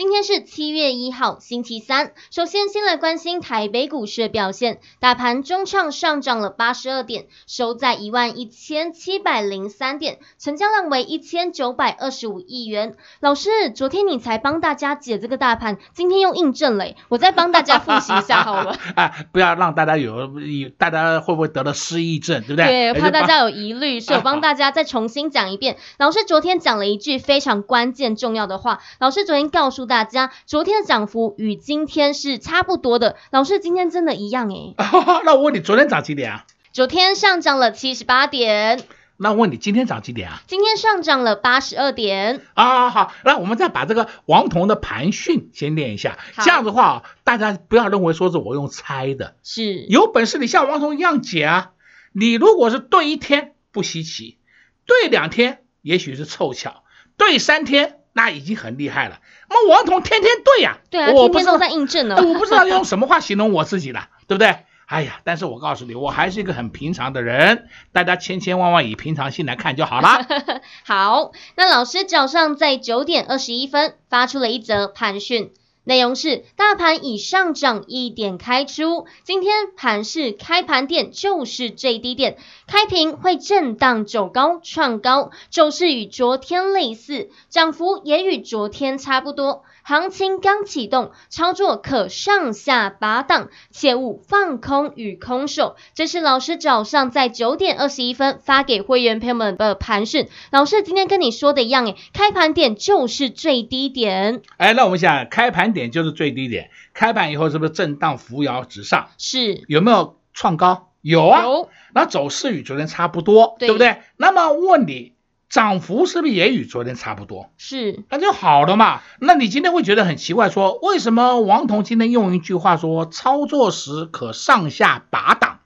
今天是七月一号，星期三。首先，先来关心台北股市的表现。大盘中创上涨了八十二点，收在一万一千七百零三点，成交量为一千九百二十五亿元。老师，昨天你才帮大家解这个大盘，今天又印证了，我再帮大家复习一下好了。啊，不要让大家有大家会不会得了失忆症，对不对？对，怕大家有疑虑，所以我帮大家再重新讲一遍。老师昨天讲了一句非常关键重要的话，老师昨天告诉。大家昨天的涨幅与今天是差不多的，老师今天真的一样诶、哦、那我问你，昨天涨几点啊？昨天上涨了七十八点。那我问你，今天涨几点啊？今天上涨了八十二点。啊，好，那我们再把这个王彤的盘讯先练一下。这样子的话，大家不要认为说是我用猜的，是有本事你像王彤一样解啊。你如果是对一天不稀奇，对两天也许是凑巧，对三天。那已经很厉害了。那么王彤天天对呀、啊，对啊，天天都在印证呢。我不知道用什么话形容我自己了，对不对？哎呀，但是我告诉你，我还是一个很平常的人，大家千千万万以平常心来看就好了。好，那老师早上在九点二十一分发出了一则盘讯。内容是大盘以上涨一点开出，今天盘市开盘点就是最低点，开平会震荡走高创高，走势与昨天类似，涨幅也与昨天差不多。行情刚启动，操作可上下拔档，切勿放空与空手。这是老师早上在九点二十一分发给会员朋友们的盘讯。老师今天跟你说的一样，诶，开盘点就是最低点。哎，那我们想，开盘点就是最低点，开盘以后是不是震荡扶摇直上？是。有没有创高？有啊。有。那走势与昨天差不多，对，对不对？那么问你。涨幅是不是也与昨天差不多？是，那就好了嘛。那你今天会觉得很奇怪说，说为什么王彤今天用一句话说，操作时可上下拔档？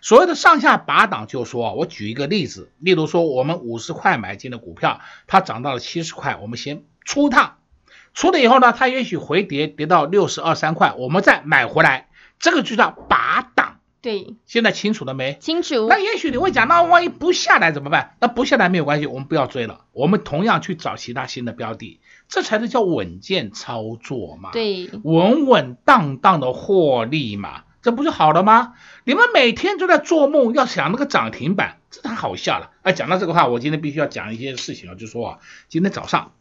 所谓的上下拔档，就是说我举一个例子，例如说我们五十块买进的股票，它涨到了七十块，我们先出趟，出了以后呢，它也许回跌跌到六十二三块，我们再买回来，这个就叫拔档。对，现在清楚了没？清楚。那也许你会讲，那万一不下来怎么办？那不下来没有关系，我们不要追了，我们同样去找其他新的标的，这才是叫稳健操作嘛。对，稳稳当当的获利嘛，这不就好了吗？你们每天都在做梦，要想那个涨停板，这太好笑了。哎，讲到这个话，我今天必须要讲一些事情啊，就是说啊，今天早上，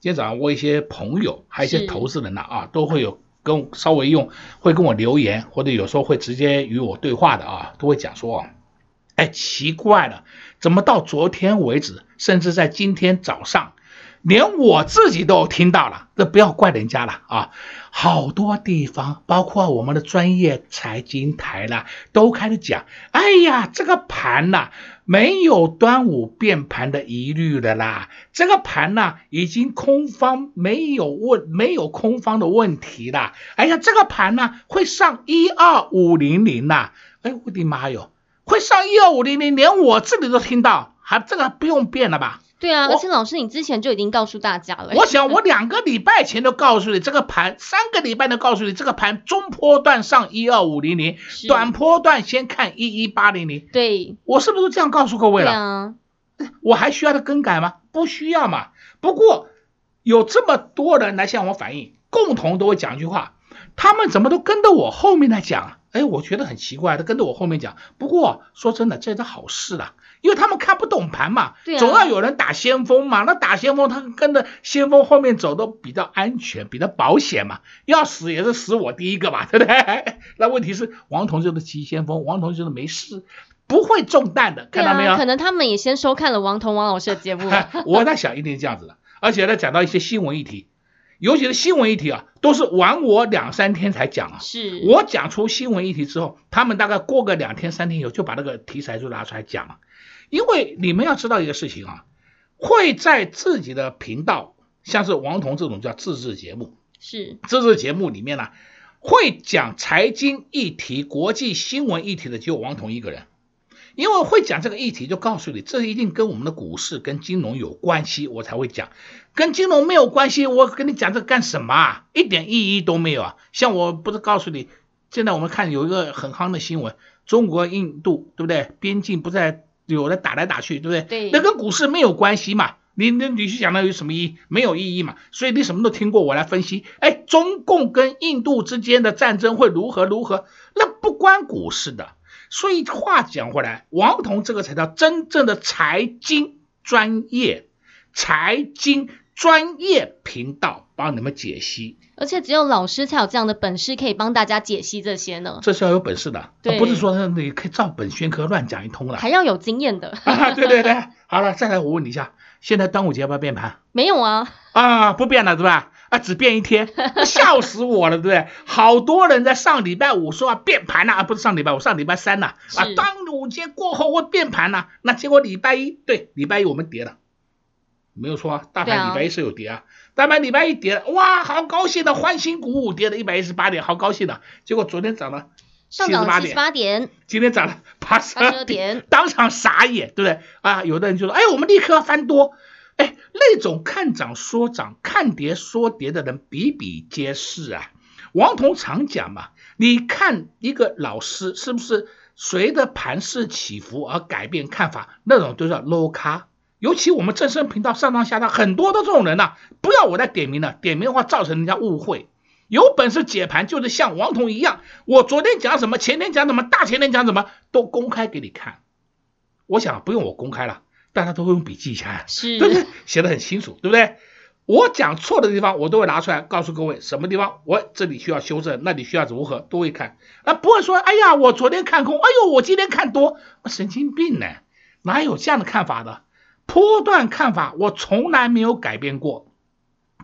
今天早上我一些朋友，还有一些投资人呐啊，都会有。跟稍微用会跟我留言，或者有时候会直接与我对话的啊，都会讲说，哎，奇怪了，怎么到昨天为止，甚至在今天早上，连我自己都听到了，这不要怪人家了啊。好多地方，包括我们的专业财经台啦，都开始讲，哎呀，这个盘呐，没有端午变盘的疑虑的啦，这个盘呢，已经空方没有问，没有空方的问题啦。哎呀，这个盘呢，会上一二五零零呐，哎，我的妈哟，会上一二五零零，连我这里都听到，还这个不用变了吧？对啊，而且老师，你之前就已经告诉大家了。我想，我两个礼拜前都告诉你这个盘，三个礼拜都告诉你这个盘中波段上一二五零零，短波段先看一一八零零。对，我是不是这样告诉各位了？我还需要的更改吗？不需要嘛。不过有这么多人来向我反映，共同都会讲一句话，他们怎么都跟着我后面来讲？哎，我觉得很奇怪，他跟着我后面讲。不过说真的，这是好事了。因为他们看不懂盘嘛，对啊，总要有人打先锋嘛。那打先锋，他跟着先锋后面走都比较安全，比较保险嘛。要死也是死我第一个嘛，对不对？那问题是王彤就是急先锋，王彤就是没事，不会中弹的，看到没有？可能他们也先收看了王彤王老师的节目。我在想，一定是这样子的。而且呢，讲到一些新闻议题，尤其是新闻议题啊，都是晚我两三天才讲啊。是我讲出新闻议题之后，他们大概过个两天三天以后就把那个题材就拿出来讲了。因为你们要知道一个事情啊，会在自己的频道，像是王彤这种叫自制节目，是自制节目里面呢、啊，会讲财经议题、国际新闻议题的只有王彤一个人。因为会讲这个议题，就告诉你，这一定跟我们的股市、跟金融有关系，我才会讲。跟金融没有关系，我跟你讲这干什么啊？一点意义都没有啊！像我不是告诉你，现在我们看有一个很夯的新闻，中国、印度，对不对？边境不在有的打来打去，对不对？对。那跟股市没有关系嘛？你你你去讲那有什么意义？没有意义嘛？所以你什么都听过，我来分析。哎，中共跟印度之间的战争会如何如何？那不关股市的。所以话讲回来，王彤这个才叫真正的财经专业，财经专业频道帮你们解析。而且只有老师才有这样的本事，可以帮大家解析这些呢。这是要有本事的，对，不是说你可以照本宣科乱讲一通了。还要有经验的。啊，对对对，好了，再来我问你一下，现在端午节要不要变盘？没有啊。啊，不变了，对吧？啊，只变一天，笑死我了，对不对？好多人在上礼拜五说啊变盘了啊，不是上礼拜五，上礼拜三呐啊，啊，端午节过后会变盘了，那结果礼拜一对，礼拜一我们跌了，没有错啊，大盘礼拜一是有跌啊，大盘礼拜一跌，哇，好高兴的，欢欣鼓舞，跌了一百一十八点，好高兴的，结果昨天涨了七十八点，八点，今天涨了八十二点，当场傻眼，对不对？啊，有的人就说，哎，我们立刻翻多。哎，那种看涨说涨、看跌说跌的人比比皆是啊。王彤常讲嘛，你看一个老师是不是随着盘势起伏而改变看法？那种都叫 low 咖。尤其我们正声频道上当下当很多的这种人呐、啊，不要我再点名了，点名的话造成人家误会。有本事解盘就是像王彤一样，我昨天讲什么，前天讲什么，大前天讲什么，都公开给你看。我想不用我公开了。大家都会用笔记一下，是，对不对？写的很清楚，对不对？我讲错的地方，我都会拿出来告诉各位，什么地方我这里需要修正，那里需要如何，都会看。啊，不会说，哎呀，我昨天看空，哎呦，我今天看多，神经病呢？哪有这样的看法的？波段看法我从来没有改变过，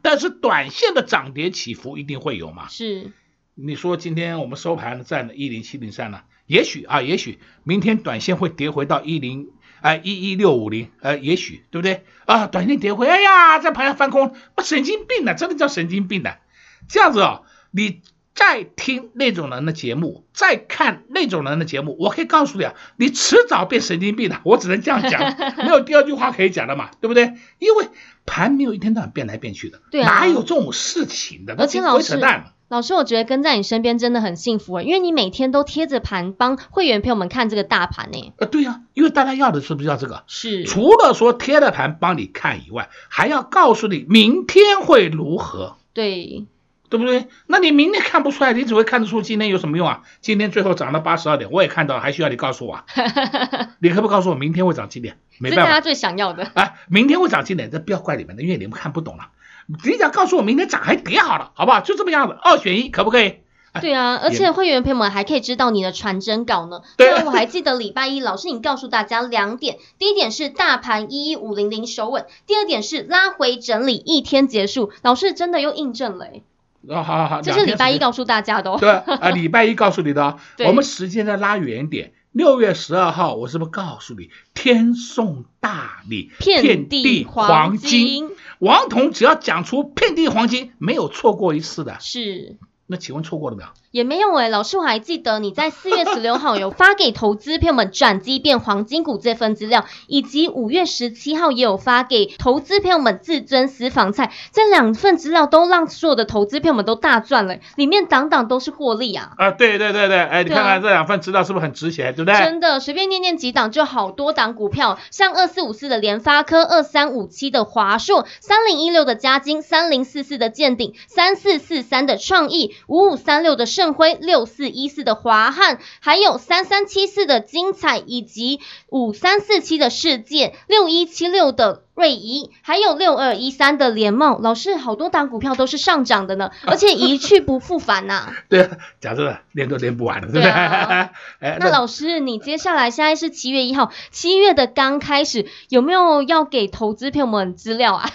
但是短线的涨跌起伏一定会有嘛？是。你说今天我们收盘站了一零七零三了，也许啊，也许明天短线会跌回到一零。哎，一一六五零，呃，也许对不对啊？短线跌回，哎呀，在盘上翻空，我神经病的，真的叫神经病的。这样子哦，你再听那种人的节目，再看那种人的节目，我可以告诉你啊，你迟早变神经病的。我只能这样讲，没有第二句话可以讲的嘛，对不对？因为盘没有一天到晚变来变去的，对啊，哪有这种事情的？而且老师。老师，我觉得跟在你身边真的很幸福啊，因为你每天都贴着盘帮会员朋友们看这个大盘呢。呃，对呀、啊，因为大家要的是不是要这个？是。除了说贴着盘帮你看以外，还要告诉你明天会如何。对，对不对？那你明天看不出来，你只会看得出今天有什么用啊？今天最后涨到八十二点，我也看到，还需要你告诉我啊？你可不告诉我明天会涨几点？没办法，这是大家最想要的。啊，明天会涨几点？这不要怪你们的，因为你们看不懂了。你想告诉我明天涨还跌好了，好不好？就这么样子，二选一，可不可以？对啊，而且会员朋友们还可以知道你的传真稿呢。对，我还记得礼拜一老师你告诉大家两点，第一点是大盘一一五零零守稳，第二点是拉回整理一天结束。老师真的又印证了，哦，好好好，这是礼拜一告诉大家的哦。对啊，礼拜一告诉你的哦。我们时间再拉远点。六月十二号，我是不是告诉你，天送大礼，遍地黄金？王彤只要讲出遍地黄金，没有错过一次的。是。那请问错过了没有？也没有哎、欸，老师我还记得你在四月十六号有发给投资朋友们转机变黄金股这份资料，以及五月十七号也有发给投资朋友们至尊私房菜，这两份资料都让所有的投资朋友们都大赚了，里面档档都是获利啊！啊，对对对对，哎，你看看这两份资料是不是很值钱，对不对？真的，随便念念几档就好多档股票，像二四五四的联发科，二三五七的华硕，三零一六的嘉金，三零四四的建鼎，三四四三的创意。五五三六的盛辉，六四一四的华汉，还有三三七四的精彩，以及五三四七的世界，六一七六的瑞仪，还有六二一三的联茂。老师，好多档股票都是上涨的呢，而且一去不复返呐、啊。对，啊，假设，练都练不完了，对不对？那老师，你接下来现在是七月一号，七月的刚开始，有没有要给投资朋友们资料啊？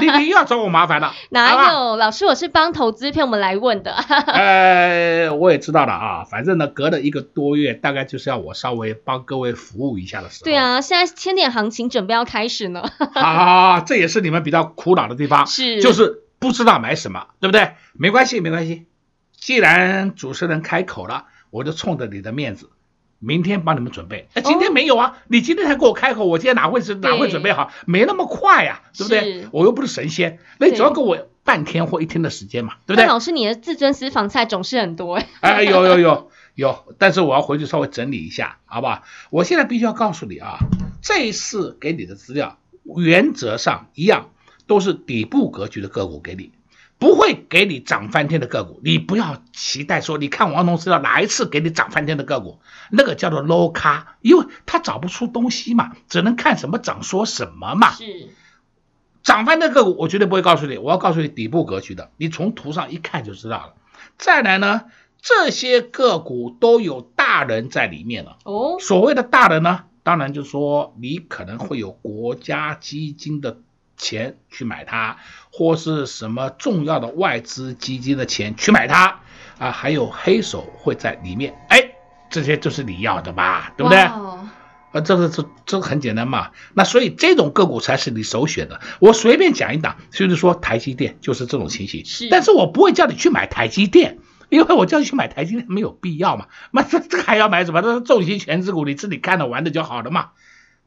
你你又要找我麻烦了？哪有？老师，我是帮投资朋友们来问的。呃，我也知道了啊，反正呢，隔了一个多月，大概就是要我稍微帮各位服务一下的时候。对啊，现在千点行情准备要开始呢。啊，这也是你们比较苦恼的地方，是，就是不知道买什么，对不对？没关系，没关系。既然主持人开口了，我就冲着你的面子，明天帮你们准备。哎，今天没有啊，哦、你今天才给我开口，我今天哪会是哪会准备好？没那么快呀、啊，对不对？我又不是神仙，那你只要给我半天或一天的时间嘛，对不对？老师，你的自尊私房菜总是很多哎。哎，有有有有，但是我要回去稍微整理一下，好不好？我现在必须要告诉你啊，这一次给你的资料原则上一样，都是底部格局的个股给你。不会给你涨翻天的个股，你不要期待说，你看王彤知道哪一次给你涨翻天的个股，那个叫做 low 咖，因为他找不出东西嘛，只能看什么涨说什么嘛。是，涨翻的个股我绝对不会告诉你，我要告诉你底部格局的，你从图上一看就知道了。再来呢，这些个股都有大人在里面了。哦，所谓的大人呢，当然就是说你可能会有国家基金的。钱去买它，或是什么重要的外资基金的钱去买它啊，还有黑手会在里面，哎，这些就是你要的吧，对不对？啊，这个这这个很简单嘛。那所以这种个股才是你首选的。我随便讲一档，就是说台积电就是这种情形。是，但是我不会叫你去买台积电，因为我叫你去买台积电没有必要嘛。那这这还要买什么？这是重型全资股，你自己看着玩的就好了嘛。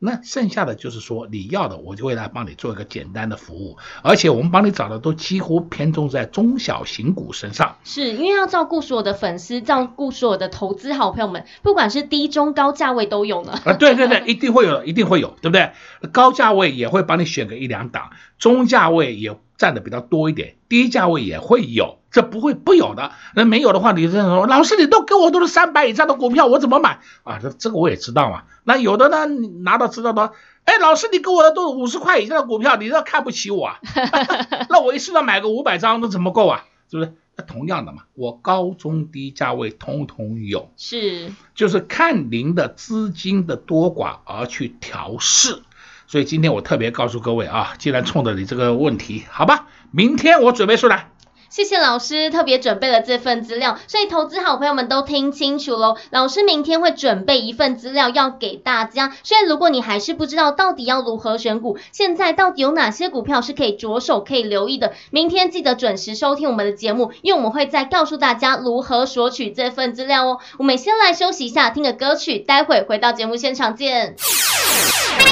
那剩下的就是说，你要的我就会来帮你做一个简单的服务，而且我们帮你找的都几乎偏重在中小型股身上。是因为要照顾所有的粉丝，照顾所有的投资好朋友们，不管是低中高价位都有呢。啊，对对对，一定会有，一定会有，对不对？高价位也会帮你选个一两档，中价位也占的比较多一点，低价位也会有。这不会不有的，那没有的话，你这样说，老师你都给我都是三百以上的股票，我怎么买啊？这这个我也知道嘛。那有的呢，你拿到知道的，哎，老师你给我的都是五十块以上的股票，你这看不起我啊？那我一次要买个五百张，那怎么够啊？是不是？那同样的嘛，我高中低价位通通有，是，就是看您的资金的多寡而去调试。所以今天我特别告诉各位啊，既然冲着你这个问题，好吧，明天我准备出来。谢谢老师特别准备了这份资料，所以投资好朋友们都听清楚喽。老师明天会准备一份资料要给大家，所以如果你还是不知道到底要如何选股，现在到底有哪些股票是可以着手可以留意的，明天记得准时收听我们的节目，因为我们会再告诉大家如何索取这份资料哦。我们先来休息一下，听个歌曲，待会回到节目现场见。快，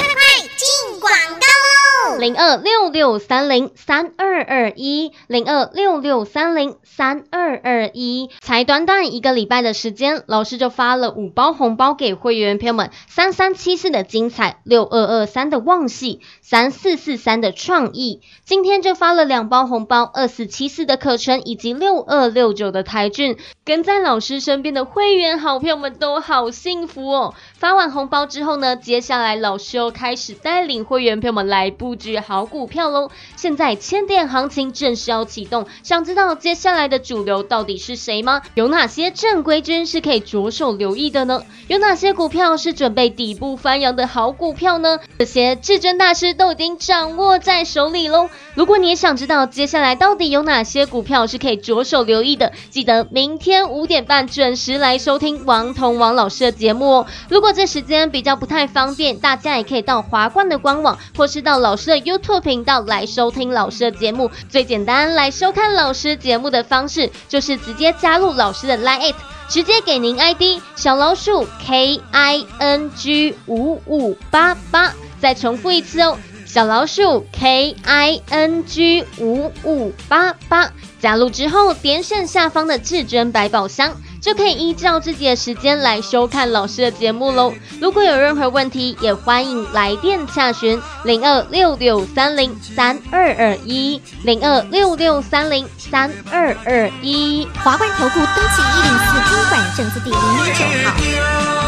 进广告。零二六六三零三二二一，零二六六三零三二二一，才短短一个礼拜的时间，老师就发了五包红包给会员朋友们：三三七四的精彩，六二二三的旺系，三四四三的创意。今天就发了两包红包，二四七四的课程以及六二六九的台俊。跟在老师身边的会员好朋友们都好幸福哦！发完红包之后呢，接下来老师又开始带领会员朋友们来布局好股票喽。现在千点行情正式要启动，想知道接下来的主流到底是谁吗？有哪些正规军是可以着手留意的呢？有哪些股票是准备底部翻扬的好股票呢？这些至尊大师都已经掌握在手里喽。如果你也想知道接下来到底有哪些股票是可以着手留意的，记得明天。五点半准时来收听王彤王老师的节目哦。如果这时间比较不太方便，大家也可以到华冠的官网，或是到老师的 YouTube 频道来收听老师的节目。最简单来收看老师节目的方式，就是直接加入老师的 Line，直接给您 ID 小老鼠 K I N G 五五八八。再重复一次哦，小老鼠 K I N G 五五八八。加入之后，点选下方的至尊百宝箱，就可以依照自己的时间来收看老师的节目喽。如果有任何问题，也欢迎来电洽询零二六六三零三二二一零二六六三零三二二一。华冠投顾登记一零四经管证字第零零九号。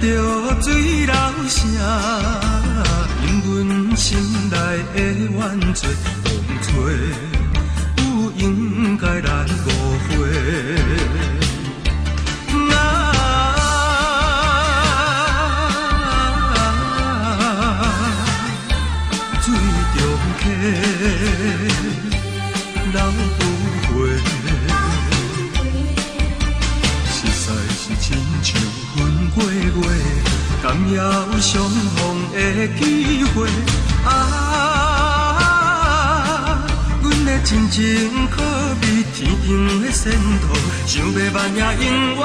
听着水流声，引阮心内的怨嗟风吹，有应该咱的机会啊！阮的真情可比天顶的仙桃，想要万年永远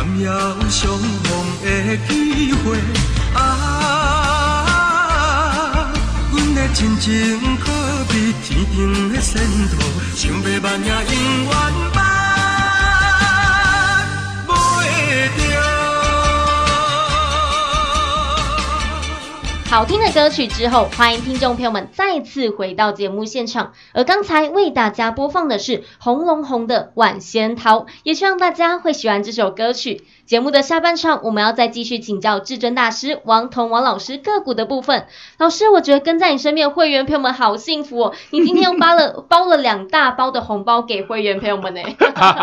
难有相逢的机会。啊，阮的真情可比天顶的仙桃，想要万也永远。好听的歌曲之后，欢迎听众朋友们再次回到节目现场。而刚才为大家播放的是红龙红的《晚仙桃》，也希望大家会喜欢这首歌曲。节目的下半场，我们要再继续请教至尊大师王彤王老师个股的部分。老师，我觉得跟在你身边会员朋友们好幸福哦！你今天又发了包了两大包的红包给会员朋友们呢。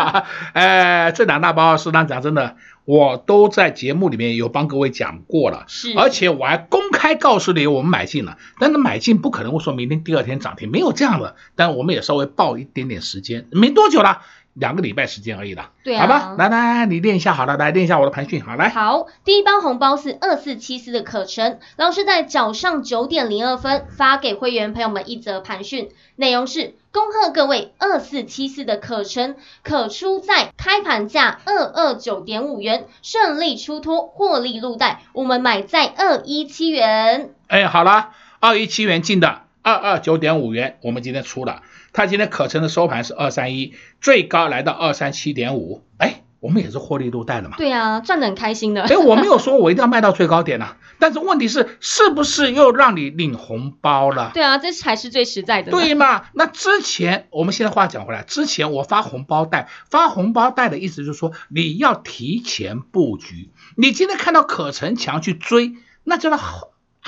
哎，这两大包是当讲真的。我都在节目里面有帮各位讲过了，是，而且我还公开告诉你我们买进了，但是买进不可能会说明天第二天涨停，没有这样的，但我们也稍微报一点点时间，没多久了，两个礼拜时间而已的，对啊，好吧，来来来，你练一下好了，来练一下我的盘讯，好来，好，第一包红包是二四七四的可成，老师在早上九点零二分发给会员朋友们一则盘讯，内容是。恭贺各位，二四七四的可成可出在开盘价二二九点五元，顺利出脱获利入袋。我们买在二一七元。哎，好了，二一七元进的二二九点五元，我们今天出了。它今天可成的收盘是二三一，最高来到二三七点五。哎。我们也是获利入袋的嘛，对啊，赚得很开心的。哎，我没有说我一定要卖到最高点呐，但是问题是，是不是又让你领红包了？对啊，这才是最实在的。对嘛？那之前我们现在话讲回来，之前我发红包袋，发红包袋的意思就是说你要提前布局。你今天看到可成强去追，那叫做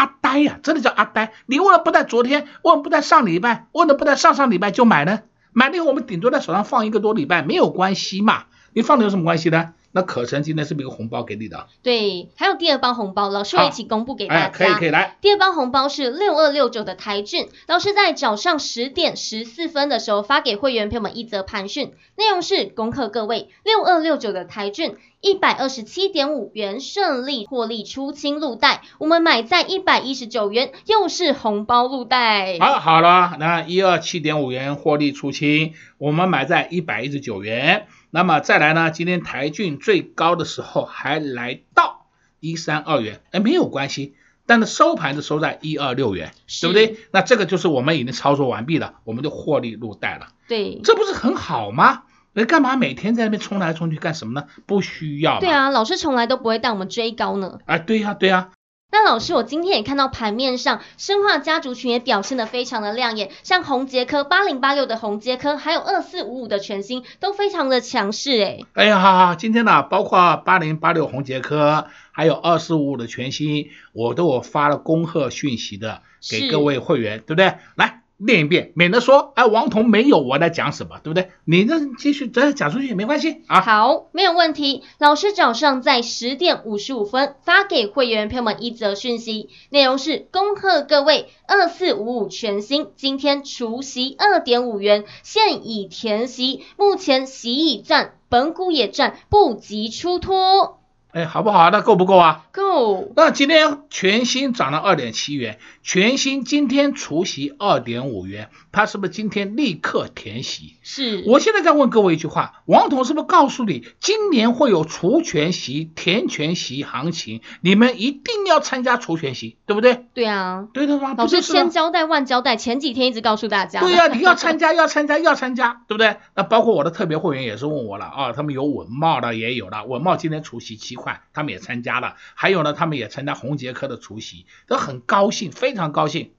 阿呆呀，真的叫阿呆。你为什么不在昨天，为什么不在上礼拜，为什么不在上上礼拜就买呢？买了以后我们顶多在手上放一个多礼拜，没有关系嘛。你放的有什么关系呢？那可成今天是不是一个红包给你的？对，还有第二包红包，老师会一起公布给大家。哎，可以可以来。第二包红包是六二六九的台郡，老师在早上十点十四分的时候发给会员朋友们一则盘讯，内容是恭贺各位六二六九的台郡一百二十七点五元顺利获利出清路袋，我们买在一百一十九元，又是红包路袋。好，好了，那一二七点五元获利出清，我们买在一百一十九元。那么再来呢？今天台郡最高的时候还来到一三二元，哎，没有关系，但是收盘是收在一二六元，对不对？那这个就是我们已经操作完毕了，我们就获利入袋了。对，这不是很好吗？那干嘛每天在那边冲来冲去干什么呢？不需要。对啊，老师从来都不会带我们追高呢。啊，对呀，对呀。那老师，我今天也看到盘面上生化家族群也表现的非常的亮眼，像红杰科八零八六的红杰科，还有二四五五的全新都非常的强势哎。哎呀，好好，今天呢，包括八零八六红杰科，还有二四五五的全新，我都有发了恭贺讯息的给各位会员，对不对？来，念一遍，免得说哎王彤没有我在讲什么，对不对？你那继续再讲出去也没关系啊。好，没有问题。老师早上在十点五十五分发给会员朋友们一则讯息，内容是恭贺各位二四五五全新，今天除息二点五元，现已填息，目前息已赚，本股也赚，不急出脱。哎，好不好？那够不够啊？够。那今天全新涨了二点七元，全新今天除息二点五元，它是不是今天立刻填息？是。我现在再问各位一句话，王彤是不是告诉你，今年会有除权息、填权息行情？你们一定要参加除权息，对不对？对啊。对的吗？老师千交代万交代，前几天一直告诉大家。对呀、啊，你要参加，要参加，要参加，对不对？那包括我的特别会员也是问我了啊，他们有稳茂的也有了，稳茂今天除息七。块，他们也参加了，还有呢，他们也参加红杰科的除息，都很高兴，非常高兴。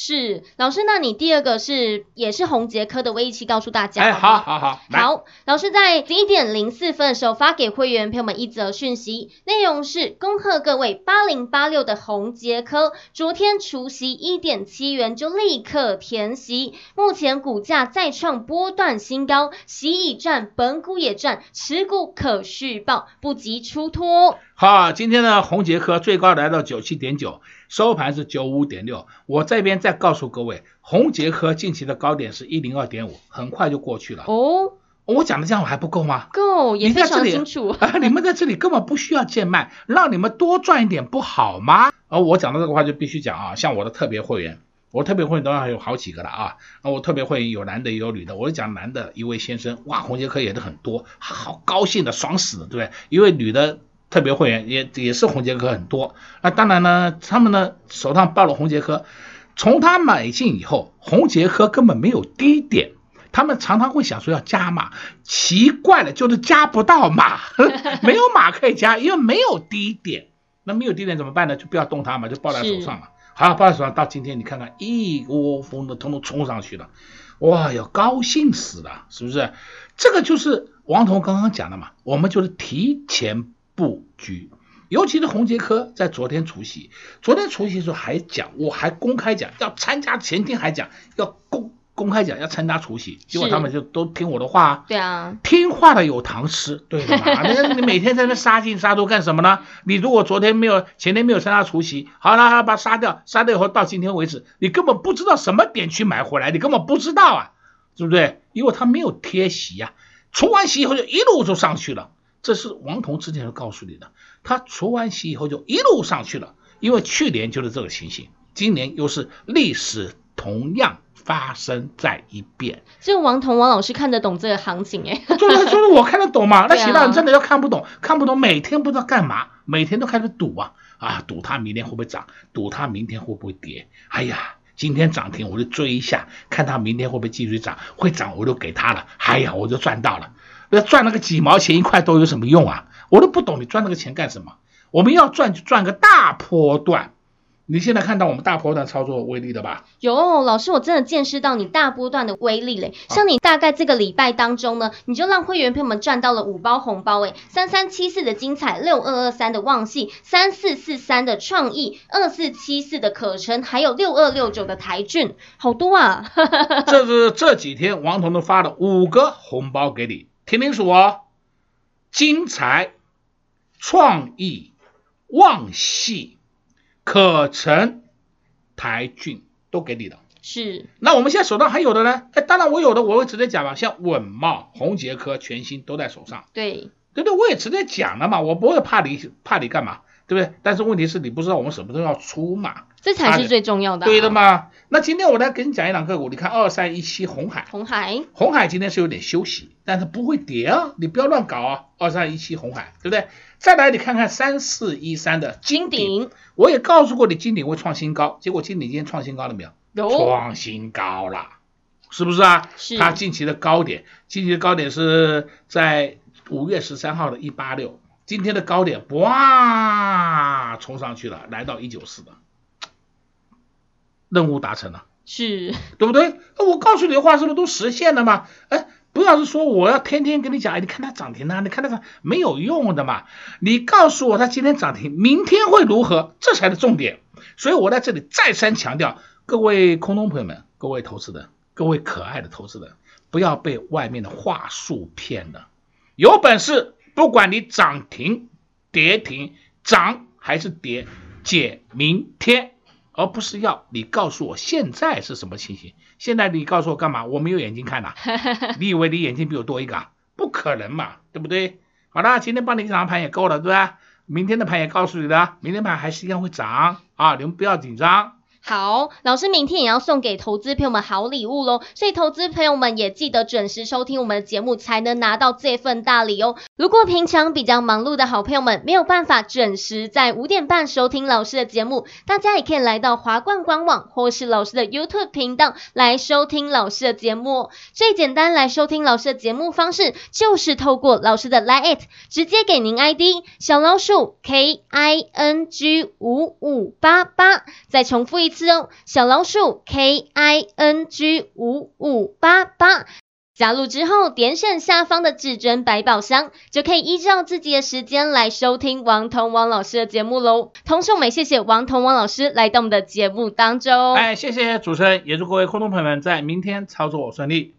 是老师，那你第二个是也是红杰科的微期，告诉大家。哎，好好好，好，老师在十一点零四分的时候发给会员朋友们一则讯息，内容是恭贺各位八零八六的红杰科，昨天除息一点七元就立刻填息，目前股价再创波段新高，息已赚，本股也赚，持股可续报，不急出脱。好，今天呢，红杰科最高来到九七点九，收盘是九五点六。我这边再告诉各位，红杰科近期的高点是一零二点五，很快就过去了。哦，我讲的这样还不够吗？够，也非常清楚。啊，你们在这里根本不需要贱卖，让你们多赚一点不好吗？而我讲的这个话就必须讲啊，像我的特别会员，我特别会员当然还有好几个了啊。那我特别会员有男的也有女的，我就讲男的一位先生，哇，红杰科也是很多，好高兴的，爽死了，对不对？一位女的。特别会员也也是红杰科很多，那当然呢，他们呢手上抱了红杰科，从他买进以后，红杰科根本没有低点，他们常常会想说要加码，奇怪了就是加不到码，没有码可以加，因为没有低点，那没有低点怎么办呢？就不要动它嘛，就抱在手上嘛。好，抱在手上到今天你看看一窝蜂的通通冲上去了，哇哟，高兴死了，是不是？这个就是王彤刚刚讲的嘛，我们就是提前。布局，尤其是洪杰科在昨天除夕，昨天除夕的时候还讲，我还公开讲要参加，前天还讲要公公开讲要参加除夕，结果他们就都听我的话，对啊，听话的有糖吃，对的嘛，那你每天在那杀进杀出干什么呢？你如果昨天没有，前天没有参加除夕，好了，好把它杀掉，杀掉以后到今天为止，你根本不知道什么点去买回来，你根本不知道啊，对不对？因为他没有贴息呀，除完息以后就一路就上去了。这是王彤之前就告诉你的，他除完息以后就一路上去了，因为去年就是这个情形，今年又是历史同样发生在一遍。所以王彤王老师看得懂这个行情哎，就是就是我看得懂嘛，那其他人真的要看不懂，看不懂每天不知道干嘛，每天都开始赌啊啊，赌它明天会不会涨，赌它明天会不会跌，哎呀，今天涨停我就追一下，看它明天会不会继续涨，会涨我就给它了，哎呀，我就赚到了。那赚那个几毛钱一块都有什么用啊？我都不懂，你赚那个钱干什么？我们要赚就赚个大波段。你现在看到我们大波段操作威力的吧？有，老师，我真的见识到你大波段的威力嘞。像你大概这个礼拜当中呢，你就让会员朋友们赚到了五包红包诶，三三七四的精彩，六二二三的旺矽，三四四三的创意，二四七四的可成，还有六二六九的台骏，好多啊！这是这几天王彤都发了五个红包给你。听清楚哦，精彩、创意、旺系、可成、台俊都给你的。是。那我们现在手上还有的呢？哎，当然我有的我会直接讲嘛，像稳茂、宏杰科全新都在手上。对。对对，我也直接讲了嘛，我不会怕你怕你干嘛，对不对？但是问题是你不知道我们什么时候要出嘛。这才是最重要的，啊，对的嘛。那今天我来给你讲一档个股，你看二三一七红海，红海，红海今天是有点休息，但是不会跌啊，你不要乱搞啊。二三一七红海，对不对？再来你看看三四一三的金鼎，我也告诉过你金鼎会创新高，结果金鼎今天创新高了没有？有，创新高了，是不是啊？是。它近期的高点，近期的高点是在五月十三号的一八六，今天的高点哇，冲上去了，来到一九四的。任务达成了，是对不对？我告诉你的话是不是都实现了吗？哎，不要是说我要天天跟你讲，哎，你看它涨停啊，你看它涨，没有用的嘛。你告诉我它今天涨停，明天会如何？这才是重点。所以我在这里再三强调，各位空中朋友们，各位投资人，各位可爱的投资人，不要被外面的话术骗了。有本事，不管你涨停、跌停、涨还是跌，解明天，而不是要你告诉我现在是什么情形。现在你告诉我干嘛？我没有眼睛看呐、啊，你以为你眼睛比我多一个啊？不可能嘛，对不对？好了，今天帮你一张盘也够了，对吧？明天的盘也告诉你的，明天盘还是一样会涨啊，你们不要紧张。好，老师明天也要送给投资朋友们好礼物喽，所以投资朋友们也记得准时收听我们的节目，才能拿到这份大礼哦。如果平常比较忙碌的好朋友们没有办法准时在五点半收听老师的节目，大家也可以来到华冠官网或是老师的 YouTube 频道来收听老师的节目。最简单来收听老师的节目方式，就是透过老师的 Line，直接给您 ID 小老鼠 K I N G 五五八八，再重复一次。小老鼠 K I N G 五五八八，加入之后点选下方的至尊百宝箱，就可以依照自己的时间来收听王彤王老师的节目喽。同时，我们也谢谢王彤王老师来到我们的节目当中。哎，谢谢主持人，也祝各位观众朋友们在明天操作顺利。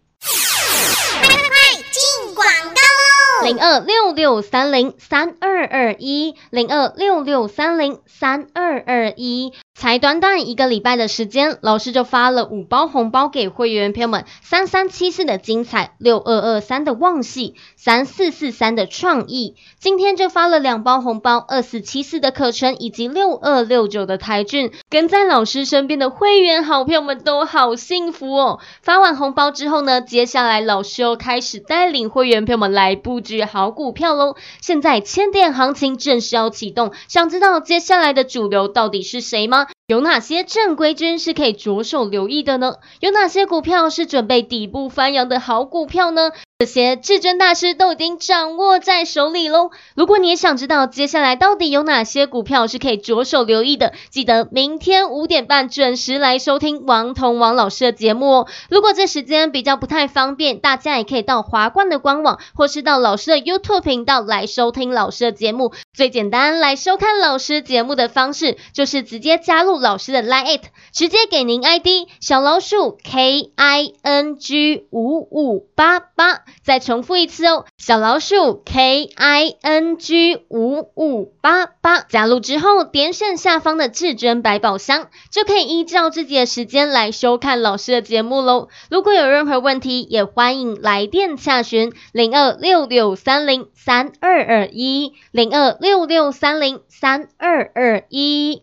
零二六六三零三二二一，零二六六三零三二二一，才短短一个礼拜的时间，老师就发了五包红包给会员朋友们：三三七四的精彩，六二二三的旺系，三四四三的创意。今天就发了两包红包，二四七四的课程以及六二六九的台俊。跟在老师身边的会员好朋友们都好幸福哦！发完红包之后呢，接下来老师又开始带领会员朋友们来布局好股票喽。现在千点行情正式要启动，想知道接下来的主流到底是谁吗？有哪些正规军是可以着手留意的呢？有哪些股票是准备底部翻扬的好股票呢？这些至尊大师都已经掌握在手里喽。如果你也想知道接下来到底有哪些股票是可以着手留意的，记得明天五点半准时来收听王彤王老师的节目哦。如果这时间比较不太方便，大家也可以到华冠的官网，或是到老师的 YouTube 频道来收听老师的节目。最简单来收看老师节目的方式，就是直接加入老师的 Line，直接给您 ID 小老鼠 K I N G 五五八八。再重复一次哦，小老鼠 K I N G 五五八八，加入之后点选下方的至尊百宝箱，就可以依照自己的时间来收看老师的节目喽。如果有任何问题，也欢迎来电洽询零二六六三零三二二一零二六六三零三二二一。